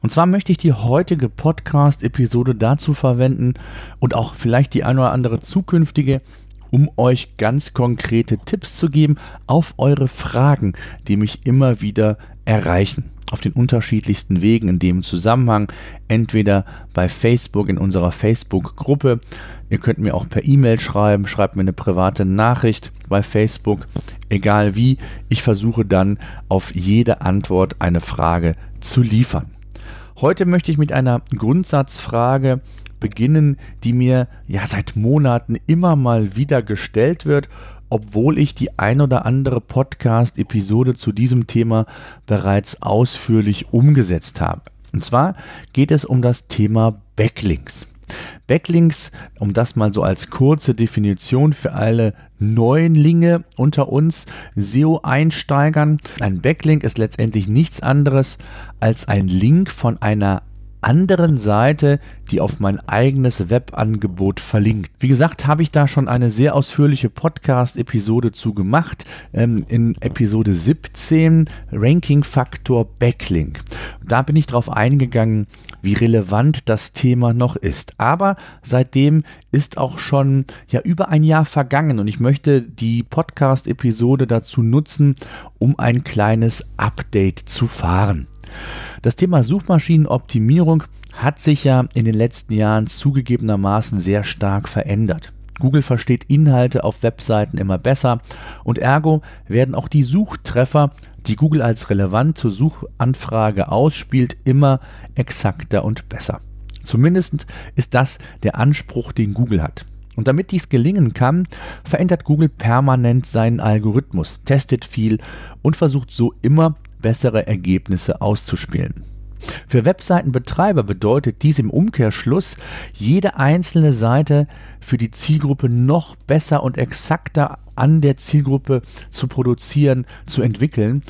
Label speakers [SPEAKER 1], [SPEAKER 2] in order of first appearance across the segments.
[SPEAKER 1] Und zwar möchte ich die heutige Podcast-Episode dazu verwenden und auch vielleicht die eine oder andere zukünftige, um euch ganz konkrete Tipps zu geben auf eure Fragen, die mich immer wieder erreichen. Auf den unterschiedlichsten Wegen in dem Zusammenhang, entweder bei Facebook in unserer Facebook-Gruppe. Ihr könnt mir auch per E-Mail schreiben, schreibt mir eine private Nachricht bei Facebook, egal wie. Ich versuche dann auf jede Antwort eine Frage zu liefern. Heute möchte ich mit einer Grundsatzfrage beginnen, die mir ja seit Monaten immer mal wieder gestellt wird, obwohl ich die ein oder andere Podcast-Episode zu diesem Thema bereits ausführlich umgesetzt habe. Und zwar geht es um das Thema Backlinks. Backlinks, um das mal so als kurze Definition für alle Neulinge unter uns SEO-Einsteigern. Ein Backlink ist letztendlich nichts anderes als ein Link von einer anderen Seite, die auf mein eigenes Webangebot verlinkt. Wie gesagt, habe ich da schon eine sehr ausführliche Podcast-Episode zu gemacht. Ähm, in Episode 17 Ranking Faktor Backlink. Da bin ich darauf eingegangen, wie relevant das Thema noch ist. Aber seitdem ist auch schon ja über ein Jahr vergangen und ich möchte die Podcast-Episode dazu nutzen, um ein kleines Update zu fahren. Das Thema Suchmaschinenoptimierung hat sich ja in den letzten Jahren zugegebenermaßen sehr stark verändert. Google versteht Inhalte auf Webseiten immer besser und ergo werden auch die Suchtreffer, die Google als relevant zur Suchanfrage ausspielt, immer exakter und besser. Zumindest ist das der Anspruch, den Google hat. Und damit dies gelingen kann, verändert Google permanent seinen Algorithmus, testet viel und versucht so immer bessere Ergebnisse auszuspielen. Für Webseitenbetreiber bedeutet dies im Umkehrschluss, jede einzelne Seite für die Zielgruppe noch besser und exakter an der Zielgruppe zu produzieren, zu entwickeln,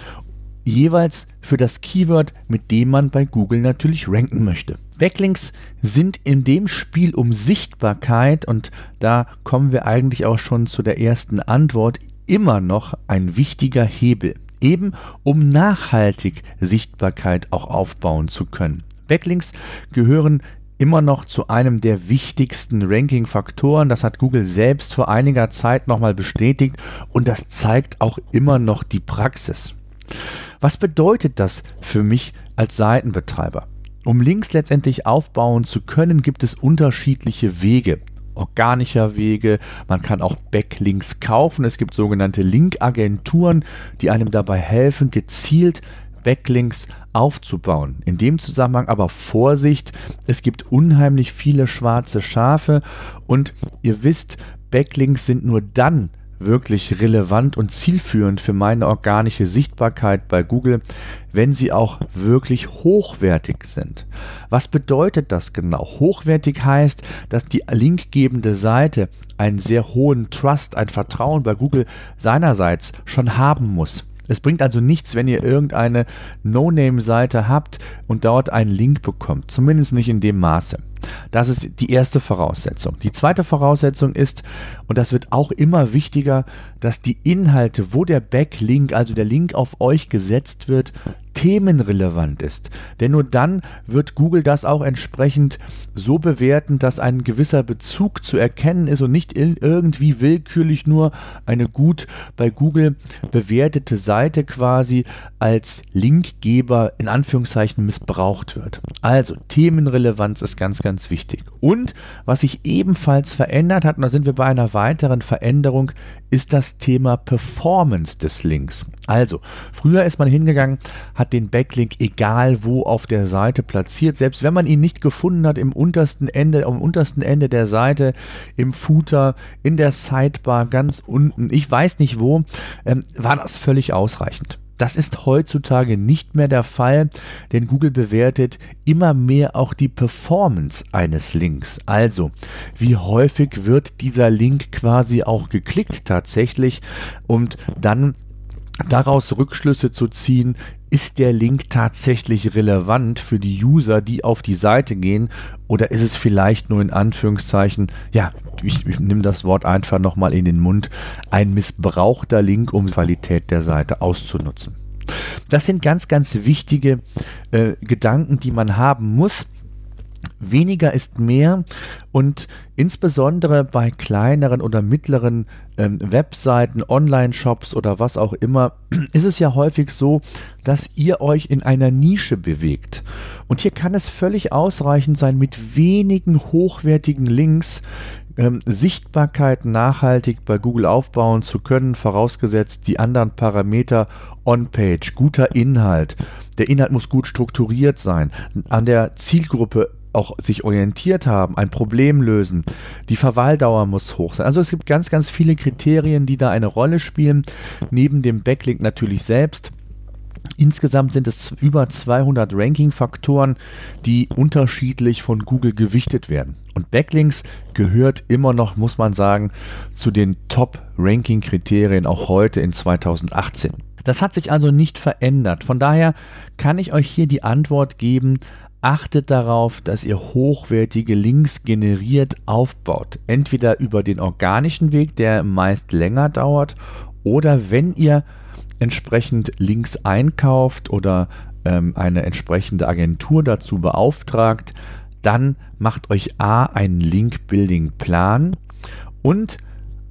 [SPEAKER 1] jeweils für das Keyword, mit dem man bei Google natürlich ranken möchte. Backlinks sind in dem Spiel um Sichtbarkeit und da kommen wir eigentlich auch schon zu der ersten Antwort immer noch ein wichtiger Hebel eben um nachhaltig Sichtbarkeit auch aufbauen zu können. Backlinks gehören immer noch zu einem der wichtigsten Ranking-Faktoren. Das hat Google selbst vor einiger Zeit nochmal bestätigt und das zeigt auch immer noch die Praxis. Was bedeutet das für mich als Seitenbetreiber? Um Links letztendlich aufbauen zu können, gibt es unterschiedliche Wege organischer Wege. Man kann auch Backlinks kaufen. Es gibt sogenannte Linkagenturen, die einem dabei helfen, gezielt Backlinks aufzubauen. In dem Zusammenhang aber Vorsicht, es gibt unheimlich viele schwarze Schafe und ihr wisst, Backlinks sind nur dann wirklich relevant und zielführend für meine organische Sichtbarkeit bei Google, wenn sie auch wirklich hochwertig sind. Was bedeutet das genau? Hochwertig heißt, dass die linkgebende Seite einen sehr hohen Trust, ein Vertrauen bei Google seinerseits schon haben muss. Es bringt also nichts, wenn ihr irgendeine No-Name-Seite habt und dort einen Link bekommt. Zumindest nicht in dem Maße. Das ist die erste Voraussetzung. Die zweite Voraussetzung ist, und das wird auch immer wichtiger, dass die Inhalte, wo der Backlink, also der Link auf euch gesetzt wird, themenrelevant ist. Denn nur dann wird Google das auch entsprechend so bewerten, dass ein gewisser Bezug zu erkennen ist und nicht irgendwie willkürlich nur eine gut bei Google bewertete Seite quasi als Linkgeber in Anführungszeichen missbraucht wird. Also Themenrelevanz ist ganz, ganz wichtig. Und was sich ebenfalls verändert hat, und da sind wir bei einer weiteren Veränderung, ist das Thema Performance des Links. Also, früher ist man hingegangen, hat den Backlink egal wo auf der Seite platziert, selbst wenn man ihn nicht gefunden hat im untersten Ende, am untersten Ende der Seite, im Footer, in der Sidebar, ganz unten, ich weiß nicht wo, ähm, war das völlig ausreichend. Das ist heutzutage nicht mehr der Fall, denn Google bewertet immer mehr auch die Performance eines Links. Also, wie häufig wird dieser Link quasi auch geklickt tatsächlich und dann daraus Rückschlüsse zu ziehen, ist der Link tatsächlich relevant für die User, die auf die Seite gehen, oder ist es vielleicht nur in Anführungszeichen, ja, ich, ich nehme das Wort einfach nochmal in den Mund, ein missbrauchter Link, um die Qualität der Seite auszunutzen. Das sind ganz, ganz wichtige äh, Gedanken, die man haben muss. Weniger ist mehr und insbesondere bei kleineren oder mittleren ähm, Webseiten, Online-Shops oder was auch immer, ist es ja häufig so, dass ihr euch in einer Nische bewegt. Und hier kann es völlig ausreichend sein, mit wenigen hochwertigen Links ähm, Sichtbarkeit nachhaltig bei Google aufbauen zu können, vorausgesetzt die anderen Parameter On-Page, guter Inhalt. Der Inhalt muss gut strukturiert sein, an der Zielgruppe auch sich orientiert haben, ein Problem lösen. Die Verweildauer muss hoch sein. Also es gibt ganz, ganz viele Kriterien, die da eine Rolle spielen, neben dem Backlink natürlich selbst. Insgesamt sind es über 200 Ranking-Faktoren, die unterschiedlich von Google gewichtet werden. Und Backlinks gehört immer noch, muss man sagen, zu den Top-Ranking-Kriterien auch heute in 2018. Das hat sich also nicht verändert. Von daher kann ich euch hier die Antwort geben, achtet darauf, dass ihr hochwertige Links generiert aufbaut. Entweder über den organischen Weg, der meist länger dauert, oder wenn ihr entsprechend Links einkauft oder ähm, eine entsprechende Agentur dazu beauftragt, dann macht euch A einen Link-Building-Plan und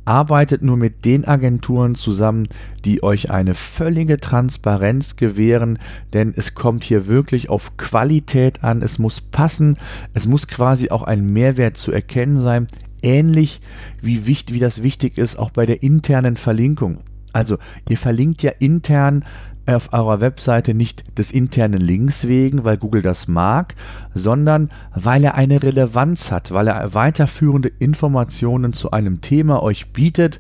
[SPEAKER 1] arbeitet nur mit den Agenturen zusammen, die euch eine völlige Transparenz gewähren, denn es kommt hier wirklich auf Qualität an, es muss passen, es muss quasi auch ein Mehrwert zu erkennen sein, ähnlich wie, wichtig, wie das wichtig ist auch bei der internen Verlinkung. Also ihr verlinkt ja intern auf eurer Webseite nicht des internen Links wegen, weil Google das mag, sondern weil er eine Relevanz hat, weil er weiterführende Informationen zu einem Thema euch bietet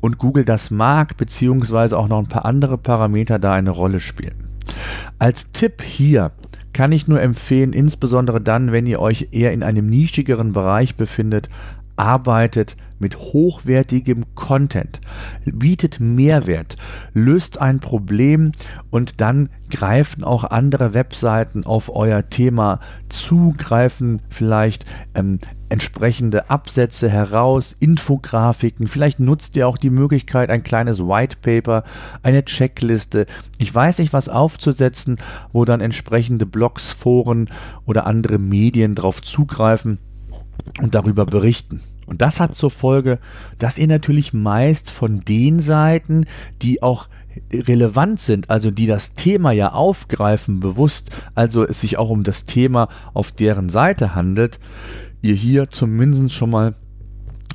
[SPEAKER 1] und Google das mag, beziehungsweise auch noch ein paar andere Parameter da eine Rolle spielen. Als Tipp hier kann ich nur empfehlen, insbesondere dann, wenn ihr euch eher in einem nischigeren Bereich befindet, arbeitet mit hochwertigem Content, bietet Mehrwert, löst ein Problem und dann greifen auch andere Webseiten auf euer Thema zu, greifen vielleicht ähm, entsprechende Absätze heraus, Infografiken, vielleicht nutzt ihr auch die Möglichkeit, ein kleines White Paper, eine Checkliste, ich weiß nicht was aufzusetzen, wo dann entsprechende Blogs, Foren oder andere Medien darauf zugreifen und darüber berichten. Und das hat zur Folge, dass ihr natürlich meist von den Seiten, die auch relevant sind, also die das Thema ja aufgreifen, bewusst, also es sich auch um das Thema auf deren Seite handelt, ihr hier zumindest schon mal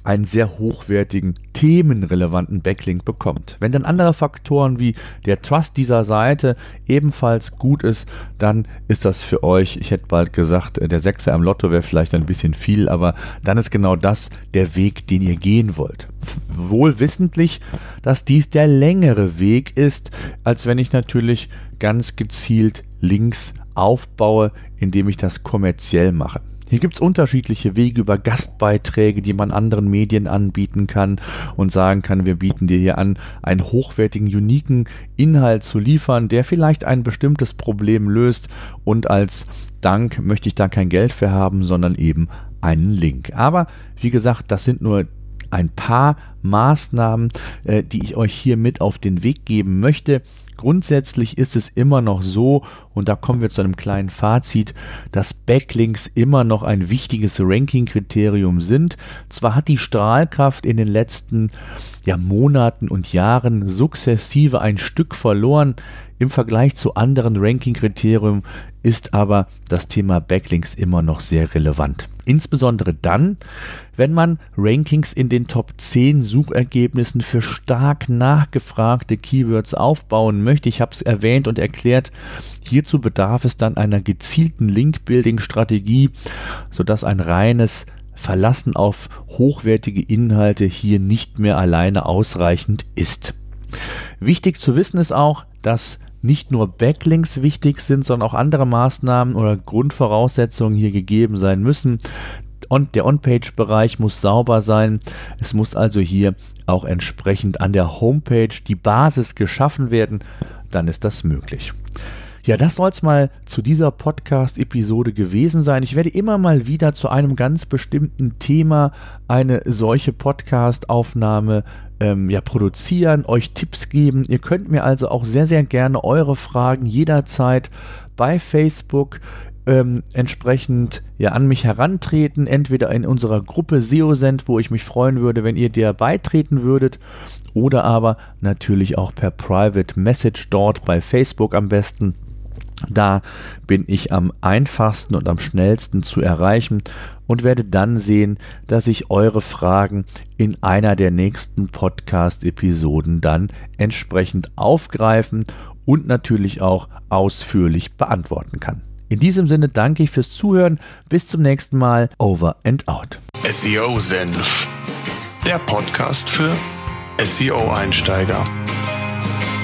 [SPEAKER 1] einen sehr hochwertigen, themenrelevanten Backlink bekommt. Wenn dann andere Faktoren wie der Trust dieser Seite ebenfalls gut ist, dann ist das für euch, ich hätte bald gesagt, der Sechser am Lotto wäre vielleicht ein bisschen viel, aber dann ist genau das der Weg, den ihr gehen wollt. Wohl wissentlich, dass dies der längere Weg ist, als wenn ich natürlich ganz gezielt Links aufbaue, indem ich das kommerziell mache. Hier gibt es unterschiedliche Wege über Gastbeiträge, die man anderen Medien anbieten kann und sagen kann, wir bieten dir hier an, einen hochwertigen, uniken Inhalt zu liefern, der vielleicht ein bestimmtes Problem löst und als Dank möchte ich da kein Geld für haben, sondern eben einen Link. Aber wie gesagt, das sind nur ein paar Maßnahmen, äh, die ich euch hier mit auf den Weg geben möchte. Grundsätzlich ist es immer noch so, und da kommen wir zu einem kleinen Fazit, dass Backlinks immer noch ein wichtiges Ranking-Kriterium sind. Zwar hat die Strahlkraft in den letzten ja, Monaten und Jahren sukzessive ein Stück verloren. Im Vergleich zu anderen Ranking-Kriterien ist aber das Thema Backlinks immer noch sehr relevant. Insbesondere dann, wenn man Rankings in den Top 10 Suchergebnissen für stark nachgefragte Keywords aufbauen möchte. Ich habe es erwähnt und erklärt. Hierzu bedarf es dann einer gezielten Link-Building-Strategie, sodass ein reines Verlassen auf hochwertige Inhalte hier nicht mehr alleine ausreichend ist. Wichtig zu wissen ist auch, dass nicht nur Backlinks wichtig sind, sondern auch andere Maßnahmen oder Grundvoraussetzungen hier gegeben sein müssen. Und der On-Page-Bereich muss sauber sein. Es muss also hier auch entsprechend an der Homepage die Basis geschaffen werden. Dann ist das möglich. Ja, das soll es mal zu dieser Podcast-Episode gewesen sein. Ich werde immer mal wieder zu einem ganz bestimmten Thema eine solche Podcast-Aufnahme ähm, ja, produzieren, euch Tipps geben. Ihr könnt mir also auch sehr, sehr gerne eure Fragen jederzeit bei Facebook ähm, entsprechend ja an mich herantreten, entweder in unserer Gruppe SEOSend, wo ich mich freuen würde, wenn ihr der beitreten würdet, oder aber natürlich auch per Private Message dort bei Facebook am besten. Da bin ich am einfachsten und am schnellsten zu erreichen und werde dann sehen, dass ich eure Fragen in einer der nächsten Podcast-Episoden dann entsprechend aufgreifen und natürlich auch ausführlich beantworten kann. In diesem Sinne danke ich fürs Zuhören. Bis zum nächsten Mal. Over and out.
[SPEAKER 2] SEO Senf. Der Podcast für SEO-Einsteiger.